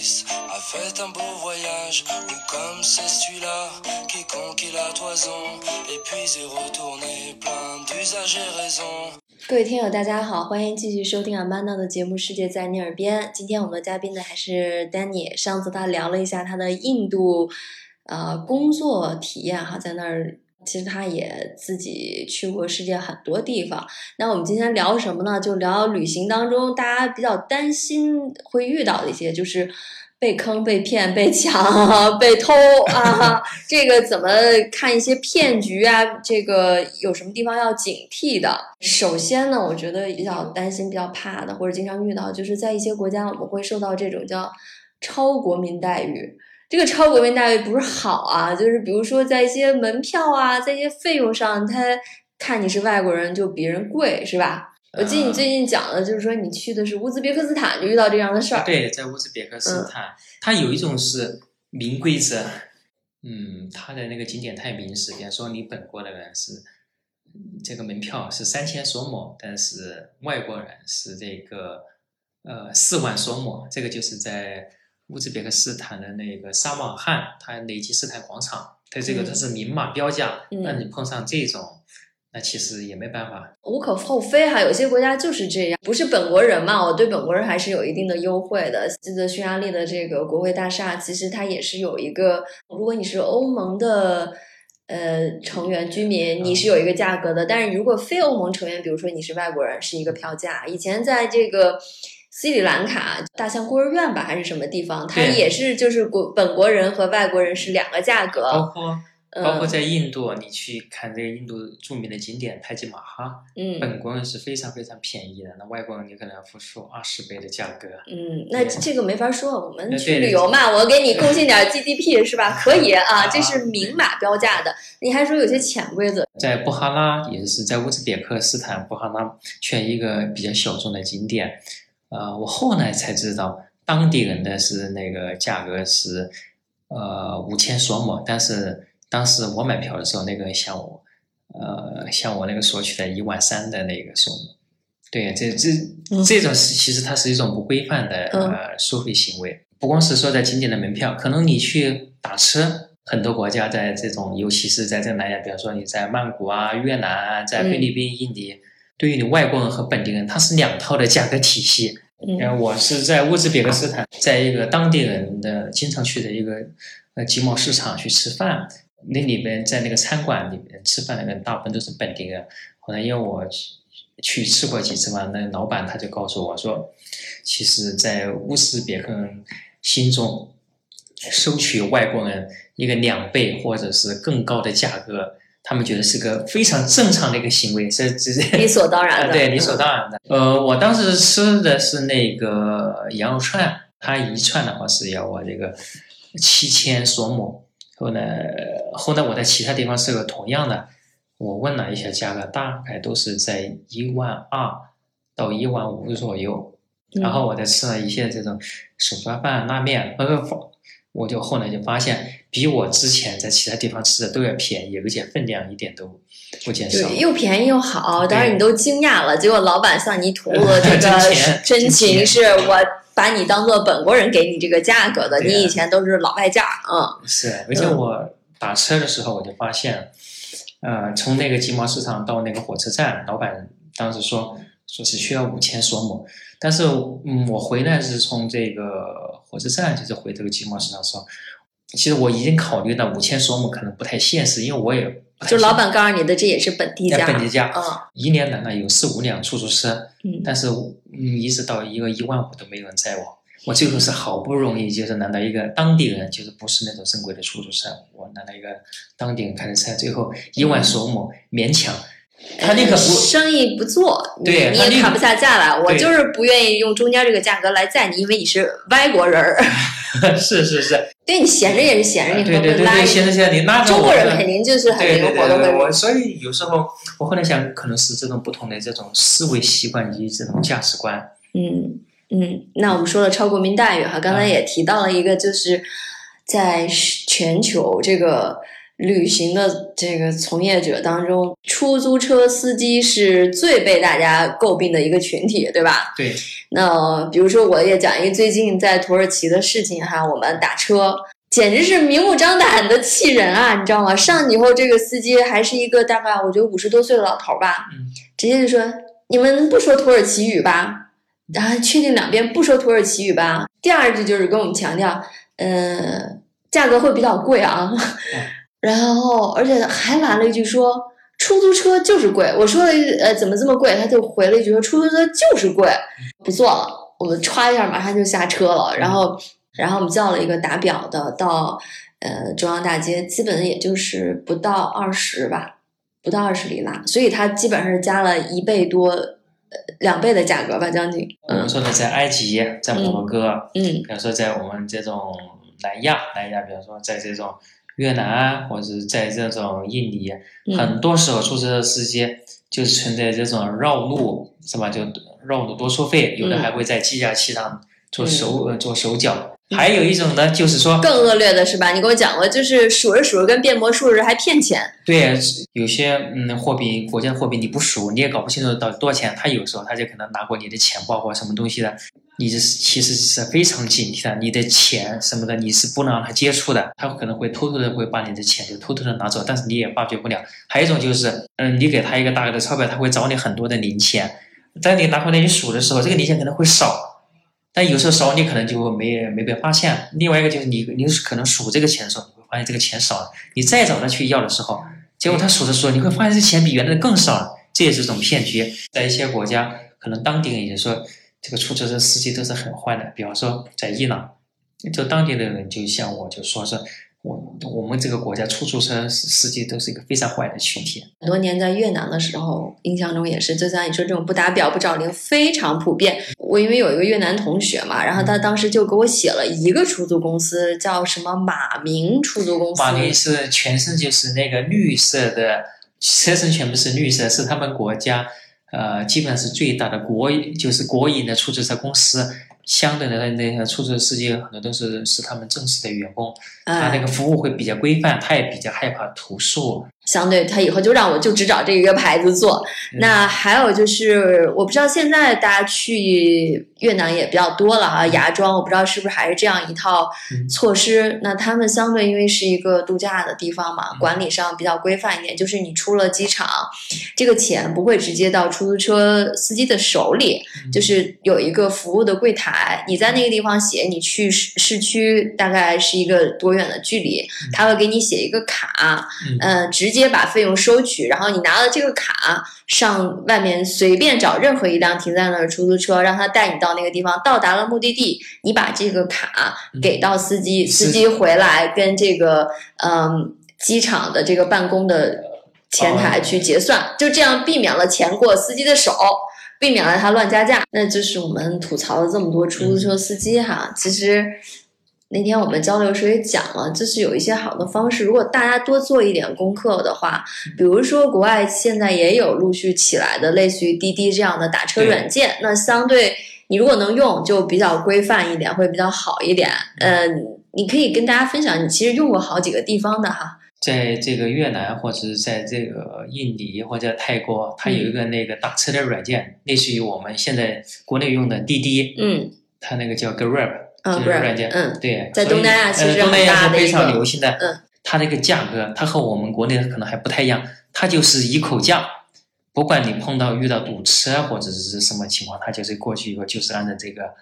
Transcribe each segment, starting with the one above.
Nice a fait un beau voyage, ou comme c'est celui-là qui conquit la toison, et puis est retourné plein d'usage et raison. 各位听友，大家好，欢迎继续收听阿曼娜的节目《世界在你耳边》。今天我们的嘉宾呢还是 Danny。上次他聊了一下他的印度呃工作体验哈，在那儿其实他也自己去过世界很多地方。那我们今天聊什么呢？就聊旅行当中大家比较担心会遇到的一些，就是。被坑、被骗、被抢、被偷啊！这个怎么看一些骗局啊？这个有什么地方要警惕的？首先呢，我觉得比较担心、比较怕的，或者经常遇到，就是在一些国家，我们会受到这种叫超国民待遇。这个超国民待遇不是好啊，就是比如说在一些门票啊，在一些费用上，他看你是外国人就比人贵，是吧？我记得你最近讲的，就是说你去的是乌兹别克斯坦，就遇到这样的事儿。对，在乌兹别克斯坦，它有一种是明规则，嗯，它的那个景点太明示，比方说你本国的人是这个门票是三千索姆，但是外国人是这个呃四万索姆，这个就是在乌兹别克斯坦的那个沙瓦汉，它雷吉斯坦广场，它这个它是明码标价，那你碰上这种。那其实也没办法，无可厚非哈。有些国家就是这样，不是本国人嘛，我对本国人还是有一定的优惠的。记得匈牙利的这个国会大厦，其实它也是有一个，如果你是欧盟的呃成员居民，你是有一个价格的。但是如果非欧盟成员，比如说你是外国人，是一个票价。以前在这个斯里兰卡大象孤儿院吧，还是什么地方，它也是就是国本国人和外国人是两个价格。包括包括在印度，你去看这个印度著名的景点泰姬玛哈，嗯，本国人是非常非常便宜的，那外国人你可能要付出二十倍的价格。嗯，那这个没法说，我们去旅游嘛，我给你贡献点 GDP 是吧？可以 啊，这是明码标价的。你还说有些潜规则，在布哈拉也是在乌兹别克斯坦布哈拉选一个比较小众的景点，呃，我后来才知道当地人的是那个价格是呃五千索姆，但是。当时我买票的时候，那个向我，呃，向我那个索取的一万三的那个索姆，对，这这这种是其实它是一种不规范的呃收费行为。不光是说在景点的门票，可能你去打车，很多国家在这种，尤其是在这南亚，比方说你在曼谷啊、越南啊、在菲律宾、印尼，对于你外国人和本地人，它是两套的价格体系。嗯，我是在乌兹别克斯坦，在一个当地人的经常去的一个呃集贸市场去吃饭。那里边在那个餐馆里面吃饭的人大部分都是本地人。后来因为我去吃过几次嘛，那老板他就告诉我说，其实，在乌兹别克人心中，收取外国人一个两倍或者是更高的价格，他们觉得是个非常正常的一个行为，是直 接理所当然的。对，理所当然的。呃，我当时吃的是那个羊肉串，它一串的话是要我这个七千索姆。后来，后来我在其他地方是个同样的，我问了一下价格，大概都是在一万二到一万五左右。然后我再吃了一些这种手抓饭、拉面，那个我就后来就发现，比我之前在其他地方吃的都要便宜，而且分量一点都不减少。对，又便宜又好，当然你都惊讶了。结果老板向你吐露了这 个真情，是我。把你当做本国人给你这个价格的，你以前都是老外价，嗯。是，而且我打车的时候我就发现，呃，从那个集贸市场到那个火车站，老板当时说说只需要五千索姆，但是嗯，我回来是从这个火车站，就是回这个集贸市场的时候，其实我已经考虑到五千索姆可能不太现实，因为我也。就老板告诉你的，这也是本地价。本地价，啊，一年来呢有四五辆出租车，嗯，但是嗯一直到一个一万五都没有人载我，我最后是好不容易就是拿到一个当地人，就是不是那种正规的出租车，我拿到一个当地人开的车，最后一万索姆勉强。他宁可不生意不做，对，你也谈不下价来。我就是不愿意用中间这个价格来载你，因为你是外国人 儿。是是是，对你闲着也是闲着，你对对对，闲着闲着你拉着中国人肯定就是很灵活的。我所以有时候我后来想，可能是这种不同的这种思维习惯以及这种价值观。嗯嗯，那我们说了超国民待遇哈，刚才也提到了一个，就是在全球这个。旅行的这个从业者当中，出租车司机是最被大家诟病的一个群体，对吧？对。那比如说，我也讲一个最近在土耳其的事情哈，我们打车简直是明目张胆的气人啊，你知道吗？上去以后，这个司机还是一个大概我觉得五十多岁的老头吧，直接就说：“你们不说土耳其语吧？”然后确定两边不说土耳其语吧。第二句就是跟我们强调，呃，价格会比较贵啊。然后，而且还来了一句说，出租车就是贵。我说了，呃，怎么这么贵？他就回了一句说，出租车就是贵，不坐了。我们歘一下，马上就下车了。然后，然后我们叫了一个打表的到，呃，中央大街，基本也就是不到二十吧，不到二十里拉。所以它基本上是加了一倍多，呃，两倍的价格吧，将近。我们说的在埃及，在摩洛哥，嗯，比如说在我们这种南亚，南亚，比如说在这种。越南啊或者是在这种印尼，很多时候出租车司机就是存在这种绕路，是吧？就绕路多收费，有的还会在计价器上做手呃做手脚。还有一种呢，就是说更恶劣的是吧？你给我讲过，就是数着数着跟变魔术似的，还骗钱。对，有些嗯货币国家货币你不数，你也搞不清楚到底多少钱。他有时候他就可能拿过你的钱包或什么东西的。你是其实是非常警惕的，你的钱什么的你是不能让他接触的，他可能会偷偷的会把你的钱就偷偷的拿走，但是你也发觉不了。还有一种就是，嗯，你给他一个大额的钞票，他会找你很多的零钱，在你拿回来你数的时候，这个零钱可能会少，但有时候少你可能就没没被发现。另外一个就是你你可能数这个钱的时候，你会发现这个钱少了，你再找他去要的时候，结果他数的时候，你会发现这钱比原来的更少了，这也是一种骗局。在一些国家，可能当地人也说。这个出租车司机都是很坏的，比方说在伊朗，就当地的人就向我就说是，我我们这个国家出租车司机都是一个非常坏的群体。很多年在越南的时候，印象中也是，就像你说这种不打表不找零非常普遍。我因为有一个越南同学嘛，然后他当时就给我写了一个出租公司，叫什么马明出租公司。马明是全身就是那个绿色的，车身全部是绿色，是他们国家。呃，基本上是最大的国就是国营的出租车公司，相对的那些出租车司机很多都是是他们正式的员工，他那个服务会比较规范，他也比较害怕投诉。相对他以后就让我就只找这一个牌子做。那还有就是，我不知道现在大家去越南也比较多了啊，芽庄我不知道是不是还是这样一套措施。那他们相对因为是一个度假的地方嘛，管理上比较规范一点，就是你出了机场，这个钱不会直接到出租车司机的手里，就是有一个服务的柜台，你在那个地方写你去市市区大概是一个多远的距离，他会给你写一个卡，嗯，直接。直接把费用收取，然后你拿了这个卡上外面随便找任何一辆停在那儿出租车，让他带你到那个地方。到达了目的地，你把这个卡给到司机，司机回来跟这个嗯机场的这个办公的前台去结算，就这样避免了钱过司机的手，避免了他乱加价。那就是我们吐槽了这么多出租车司机哈，其实。那天我们交流时也讲了，就是有一些好的方式。如果大家多做一点功课的话，比如说国外现在也有陆续起来的类似于滴滴这样的打车软件，那相对你如果能用，就比较规范一点，会比较好一点。嗯，你可以跟大家分享，你其实用过好几个地方的哈，在这个越南或者是在这个印尼或者泰国，它有一个那个打车的软件，类似于我们现在国内用的滴滴，嗯，它那个叫 Grab。嗯，不是软件，嗯，对，在东南亚其实东南亚是非常流行的，嗯，它那个价格，它和我们国内可能还不太一样，它就是一口价，不管你碰到遇到堵车或者是什么情况，它就是过去以后就是按照这个，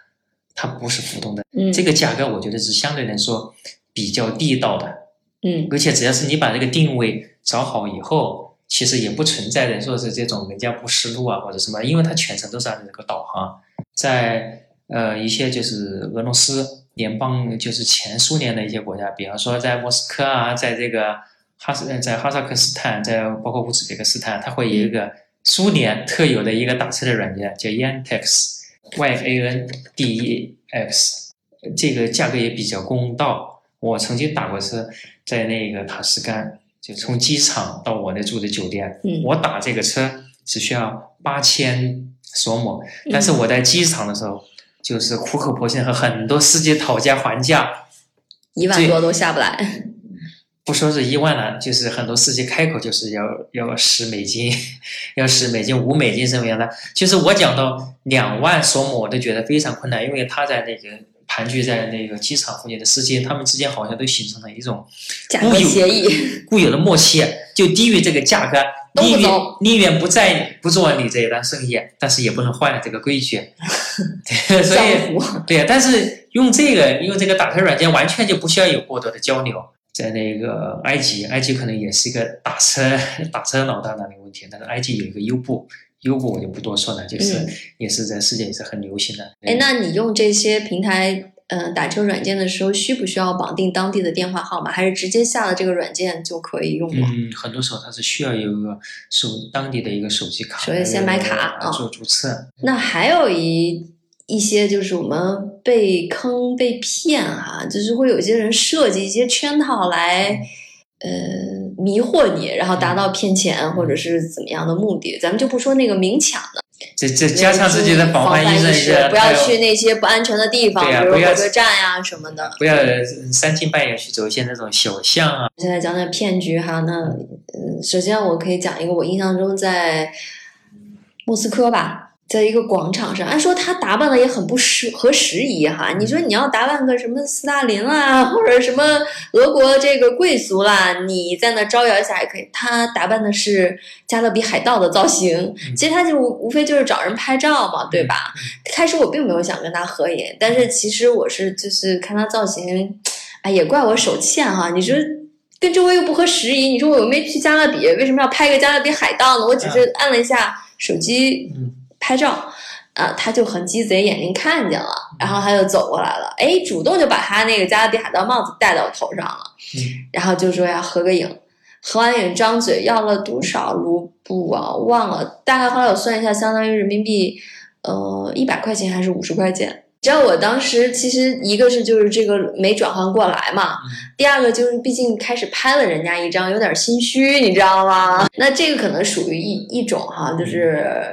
它不是浮动的，嗯，这个价格我觉得是相对来说比较地道的，嗯，而且只要是你把这个定位找好以后，其实也不存在的说是这种人家不识路啊或者什么，因为它全程都是按照这个导航，在。呃，一些就是俄罗斯联邦，就是前苏联的一些国家，比方说在莫斯科啊，在这个哈斯，在哈萨克斯坦，在包括乌兹别克斯坦，它会有一个苏联特有的一个打车的软件，叫 Yandex，Y A N D E X，这个价格也比较公道。我曾经打过车，在那个塔什干，就从机场到我那住的酒店，我打这个车只需要八千索姆，但是我在机场的时候。就是苦口婆心和很多司机讨价还价，一万多都下不来。不说是一万了，就是很多司机开口就是要要十美金，要十美金、五美金什么样的。其实我讲到两万索姆，我都觉得非常困难，因为他在那个盘踞在那个机场附近的司机，他们之间好像都形成了一种固有协议、固有的默契，就低于这个价格，宁愿宁愿不在不做你这一单生意，但是也不能坏了这个规矩。所以对，但是用这个用这个打车软件，完全就不需要有过多的交流。在那个埃及，埃及可能也是一个打车打车老大难的问题，但是埃及有一个优步，优步我就不多说了，就是也是在世界也是很流行的。哎，那你用这些平台嗯打车软件的时候，需不需要绑定当地的电话号码，还是直接下了这个软件就可以用了？嗯，很多时候它是需要有一个手当地的一个手机卡，所以先买卡啊做注册。那还有一。一些就是我们被坑被骗哈，就是会有些人设计一些圈套来，呃，迷惑你，然后达到骗钱或者是怎么样的目的。咱们就不说那个明抢的，这这加强自己的防范意识，不要去那些不安全的地方，比如火车站呀什么的，不要三更半夜去走一些那种小巷啊。现在讲讲骗局哈，那嗯，首先我可以讲一个我印象中在莫斯科吧。在一个广场上，按说他打扮的也很不适合时宜哈。你说你要打扮个什么斯大林啦，或者什么俄国这个贵族啦，你在那招摇一下也可以。他打扮的是加勒比海盗的造型，其实他就无非就是找人拍照嘛，对吧？开始我并没有想跟他合影，但是其实我是就是看他造型，哎，也怪我手欠哈。你说跟周围又不合时宜，你说我又没去加勒比，为什么要拍个加勒比海盗呢？我只是按了一下手机。拍照，啊，他就很鸡贼，眼睛看见了，然后他就走过来了，哎，主动就把他那个加勒比海盗帽子戴到头上了，然后就说要合个影，合完影张嘴要了多少卢布啊？忘了，大概后来我算一下，相当于人民币，呃，一百块钱还是五十块钱？只要我当时其实一个是就是这个没转换过来嘛，第二个就是毕竟开始拍了人家一张，有点心虚，你知道吗？那这个可能属于一一种哈，就是。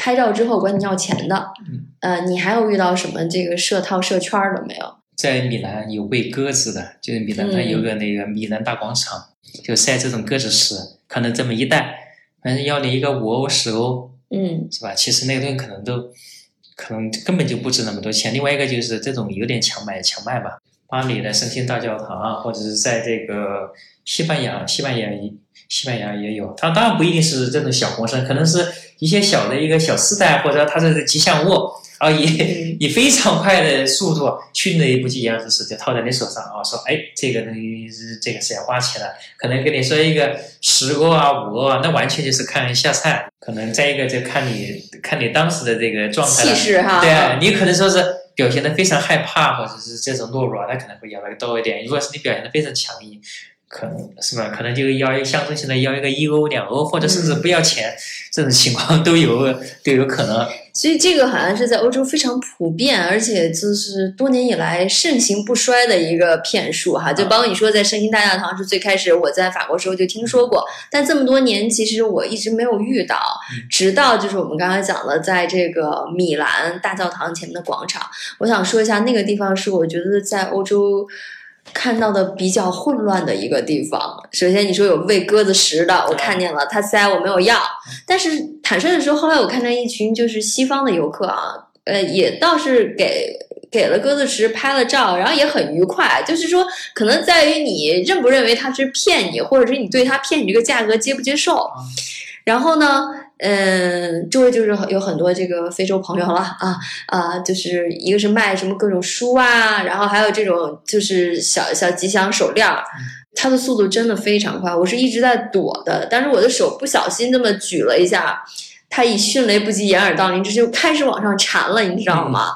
拍照之后管你要钱的，呃，你还有遇到什么这个设套设圈的没有？在米兰有喂鸽子的，就是米兰它有个那个米兰大广场，就晒这种鸽子屎，可能这么一袋，反正要你一个五欧十欧，嗯，是吧？其实那个东西可能都可能根本就不值那么多钱。另外一个就是这种有点强买强卖吧。巴黎的圣心大教堂啊，或者是在这个西班牙，西班牙西班牙也有，它当然不一定是这种小红参，可能是。一些小的一个小丝带，或者它是吉祥物，然后以以非常快的速度迅雷不及掩耳之势就套在你手上啊，说哎，这个东西是这个是要花钱的，可能跟你说一个十欧啊五欧啊，那完全就是看下菜，可能再一个就看你看你当时的这个状态，气势哈，对啊，你可能说是表现的非常害怕，或者是这种懦弱，他可能会要的多一点；如果是你表现的非常强硬。可能是吧？可能就要一象征性的要一个一欧两欧，或者甚至不要钱，这种情况都有 都有可能。所以这个好像是在欧洲非常普遍，而且就是多年以来盛行不衰的一个骗术哈。就包括你说在圣心大教堂是最开始，我在法国时候就听说过，但这么多年其实我一直没有遇到，直到就是我们刚才讲的，在这个米兰大教堂前面的广场，我想说一下那个地方是我觉得在欧洲。看到的比较混乱的一个地方。首先，你说有喂鸽子食的，我看见了，他塞我没有要。但是坦率的说，后来我看见一群就是西方的游客啊，呃，也倒是给给了鸽子食拍了照，然后也很愉快。就是说，可能在于你认不认为他是骗你，或者是你对他骗你这个价格接不接受。然后呢？嗯，周围就是有很多这个非洲朋友了啊啊，就是一个是卖什么各种书啊，然后还有这种就是小小吉祥手链儿，它的速度真的非常快，我是一直在躲的，但是我的手不小心这么举了一下，它以迅雷不及掩耳盗铃之势就开始往上缠了，你知道吗？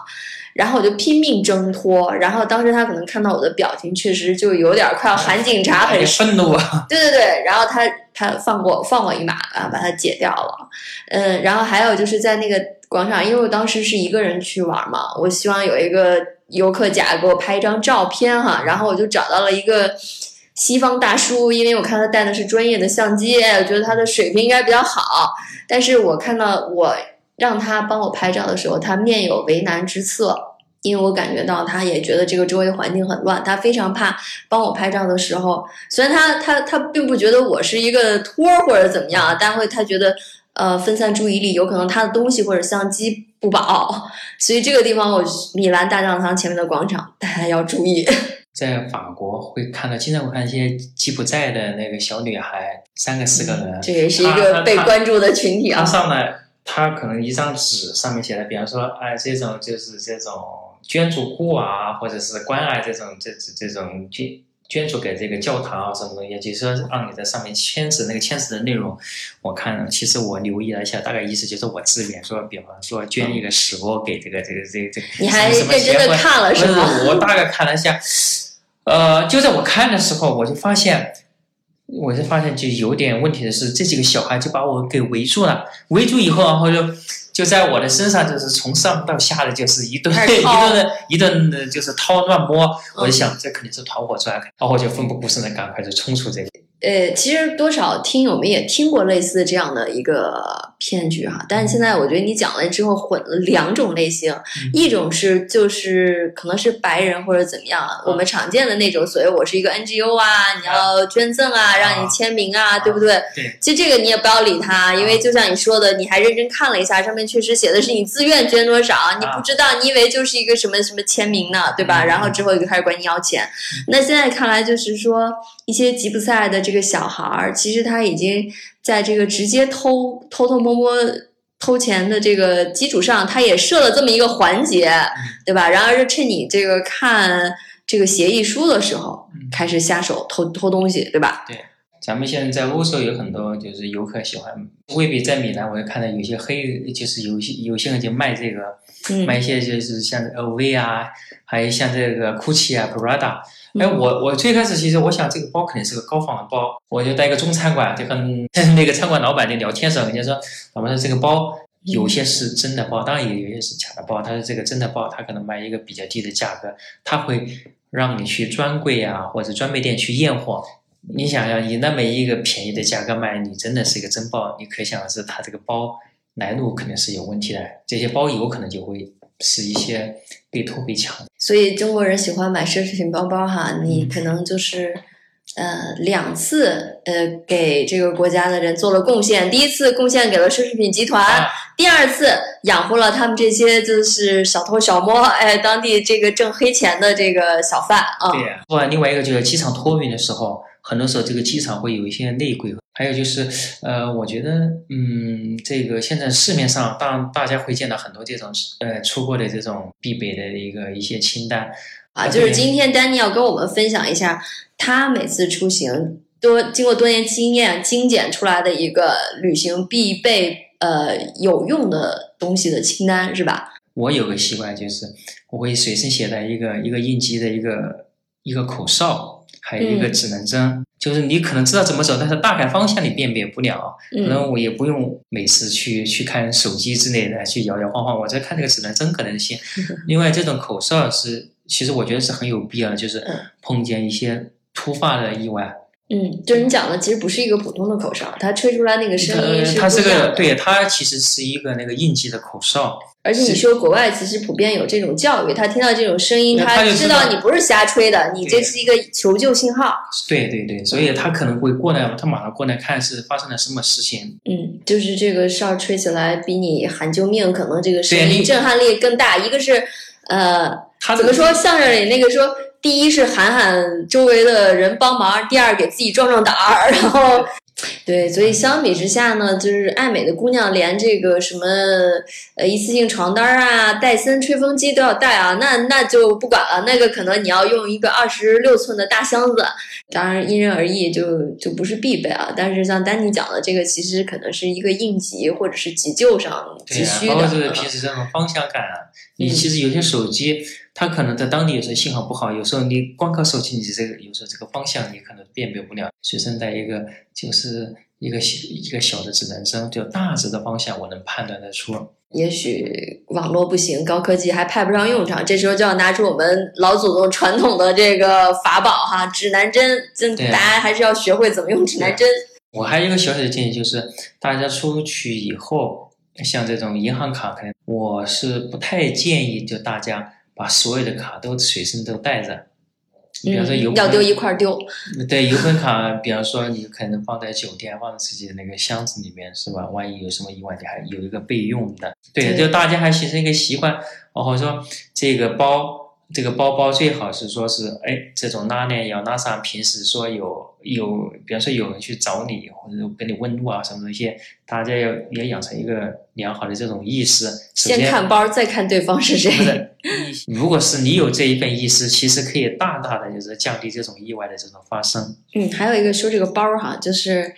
然后我就拼命挣脱，然后当时他可能看到我的表情，确实就有点快要喊警察，很愤怒啊！对对对，然后他他放过放我一马啊，把它解掉了。嗯，然后还有就是在那个广场，因为我当时是一个人去玩嘛，我希望有一个游客甲给我拍一张照片哈，然后我就找到了一个西方大叔，因为我看他带的是专业的相机，我觉得他的水平应该比较好，但是我看到我。让他帮我拍照的时候，他面有为难之色，因为我感觉到他也觉得这个周围环境很乱，他非常怕帮我拍照的时候，虽然他他他并不觉得我是一个托或者怎么样，但会他觉得呃分散注意力，有可能他的东西或者相机不保，所以这个地方我米兰大教堂前面的广场大家要注意。在法国会看到，经常会看一些吉普赛的那个小女孩，三个四个人，这也是一个被关注的群体啊。他上来，他可能一张纸上面写的，比方说，哎，这种就是这种。捐助户啊，或者是关爱这种这这这种捐捐助给这个教堂啊什么东西，就是说让你在上面签字，那个签字的内容，我看了其实我留意了一下，大概意思就是我自愿说，比方说捐一个石窝给这个这个这个这个。你还认真的看了是吗？我大概看了一下，呃，就在我看的时候，我就发现，我就发现就有点问题的是，这几个小孩就把我给围住了，围住以后然后就。就在我的身上，就是从上到下的，就是一顿 一顿的一顿的，就是掏乱摸。我就想，这肯定是团伙作案，然后我就奋不顾身的赶快就冲出这里。呃，其实多少听友们也听过类似这样的一个。骗局哈，但是现在我觉得你讲了之后混了两种类型，一种是就是可能是白人或者怎么样，我们常见的那种所谓我是一个 NGO 啊，你要捐赠啊，让你签名啊，对不对？对。其实这个你也不要理他，因为就像你说的，你还认真看了一下，上面确实写的是你自愿捐多少，你不知道，你以为就是一个什么什么签名呢，对吧？然后之后就开始管你要钱。那现在看来就是说，一些吉普赛的这个小孩儿，其实他已经。在这个直接偷偷偷摸摸偷钱的这个基础上，他也设了这么一个环节，对吧？然而是趁你这个看这个协议书的时候，开始下手偷偷东西，对吧？对，咱们现在在欧洲有很多就是游客喜欢，未必在米兰，我也看到有些黑，就是有些有些人就卖这个，卖一些就是像 LV 啊，还有像这个 GUCCI 啊，Prada。哎，我我最开始其实我想这个包肯定是个高仿的包，我就在一个中餐馆就跟 那个餐馆老板就聊天时候，人家说，我们说这个包有些是真的包，当然也有些是假的包。他说这个真的包，他可能卖一个比较低的价格，他会让你去专柜啊或者专卖店去验货。你想想，以那么一个便宜的价格卖，你真的是一个真包，你可想而知，他这个包来路肯定是有问题的。这些包有可能就会是一些被偷被抢。所以中国人喜欢买奢侈品包包哈，你可能就是，呃，两次呃给这个国家的人做了贡献。第一次贡献给了奢侈品集团，第二次养活了他们这些就是小偷小摸，哎，当地这个挣黑钱的这个小贩啊。对呀。另外，另外一个就是机场托运的时候，很多时候这个机场会有一些内鬼。还有就是，呃，我觉得，嗯，这个现在市面上，当然大家会见到很多这种，呃，出国的这种必备的一个一些清单。啊，就是今天丹尼要跟我们分享一下，他每次出行多经过多年经验精简出来的一个旅行必备呃有用的东西的清单，是吧？我有个习惯，就是我会随身携带一个一个应急的一个一个口哨，还有一个指南针。就是你可能知道怎么走，但是大概方向你辨别不了，可能我也不用每次去去看手机之类的去摇摇晃晃，我在看这个指南针可能性。另外，这种口哨是其实我觉得是很有必要，就是碰见一些突发的意外。嗯，就是你讲的其实不是一个普通的口哨，它吹出来那个声音是它是个对，它其实是一个那个应急的口哨。而且你说国外其实普遍有这种教育，他听到这种声音，他知道你不是瞎吹的，你这是一个求救信号。对对对，所以他可能会过来，他马上过来看是发生了什么事情。嗯，就是这个哨吹起来比你喊救命，可能这个声音震撼力更大。一个是，呃，怎么说相声里那个说，第一是喊喊周围的人帮忙，第二给自己壮壮胆儿，然后。对，所以相比之下呢，就是爱美的姑娘连这个什么呃一次性床单啊、戴森吹风机都要带啊，那那就不管了，那个可能你要用一个二十六寸的大箱子，当然因人而异，就就不是必备啊。但是像丹尼讲的这个，其实可能是一个应急或者是急救上急需的。包括是平时这种方向感啊，你其实有些手机。它可能在当地有时候信号不好，有时候你光靠手机，你这个有时候这个方向你可能辨别不了。随身带一个就是一个小一个小的指南针，就大致的方向我能判断得出。也许网络不行，高科技还派不上用场，这时候就要拿出我们老祖宗传统的这个法宝哈，指南针。这大家还是要学会怎么用指南针。我还有一个小小的建议，就是大家出去以后，像这种银行卡，可能我是不太建议就大家。把所有的卡都随身都带着。你比方说邮要丢一块丢。对，邮本卡，比方说你可能放在酒店，放在自己的那个箱子里面，是吧？万一有什么意外，你还有一个备用的。对，就大家还形成一个习惯，然后说这个包。这个包包最好是说是，哎，这种拉链要拉上。平时说有有，比方说有人去找你，或者给你问路啊什么东西，大家要也养成一个良好的这种意识。先看包，再看对方是谁。如果是你有这一份意识，其实可以大大的就是降低这种意外的这种发生。嗯，还有一个说这个包哈，就是。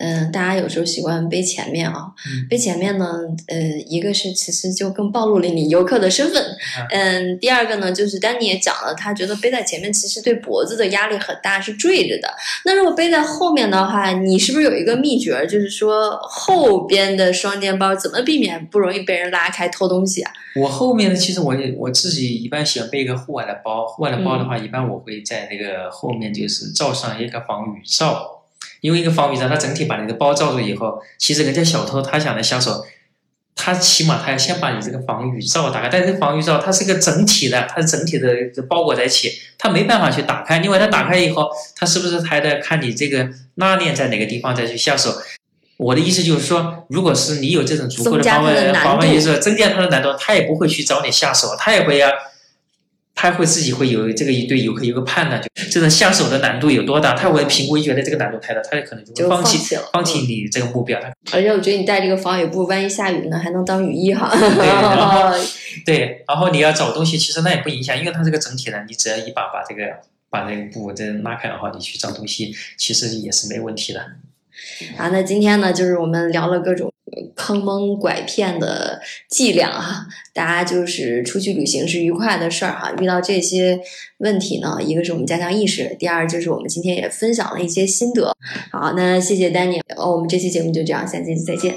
嗯，大家有时候习惯背前面啊，背前面呢，呃，一个是其实就更暴露了你游客的身份，嗯，第二个呢，就是丹尼也讲了，他觉得背在前面其实对脖子的压力很大，是坠着的。那如果背在后面的话，你是不是有一个秘诀，就是说后边的双肩包怎么避免不容易被人拉开偷东西啊？我后面呢，其实我我自己一般喜欢背一个户外的包，户外的包的话，一般我会在那个后面就是罩上一个防雨罩。因为一个防雨罩，它整体把你的包罩住以后，其实人家小偷他想来下手，他起码他要先把你这个防雨罩打开。但是防雨罩它是个整体的，它是整体的包裹在一起，他没办法去打开。另外，他打开以后，他是不是还得看你这个拉链在哪个地方再去下手？我的意思就是说，如果是你有这种足够的防范防范意识，增加他的难度，他也不会去找你下手，他也会要。他会自己会有这个一对游客有个判断，就这种下手的难度有多大，他会评估，觉得这个难度太大，他也可能就会放弃放弃你这个目标。而且我觉得你带这个防雨布，万一下雨呢，还能当雨衣哈。对，然后 对，然后你要找东西，其实那也不影响，因为它这个整体的，你只要一把把这个把那个布这拉开的话，你去找东西，其实也是没问题的。啊，那今天呢，就是我们聊了各种。坑蒙拐骗的伎俩哈，大家就是出去旅行是愉快的事儿哈。遇到这些问题呢，一个是我们加强意识，第二就是我们今天也分享了一些心得。好，那谢谢丹尼，哦，我们这期节目就这样，下期再见。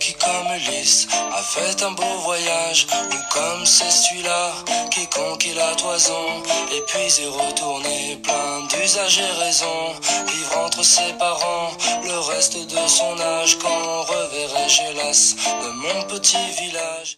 Qui comme lys a fait un beau voyage. Ou comme c'est celui-là qui conquit la toison. Et puis est retourné plein d'usage et raison. Vivre entre ses parents le reste de son âge. Quand reverrai-je hélas de mon petit village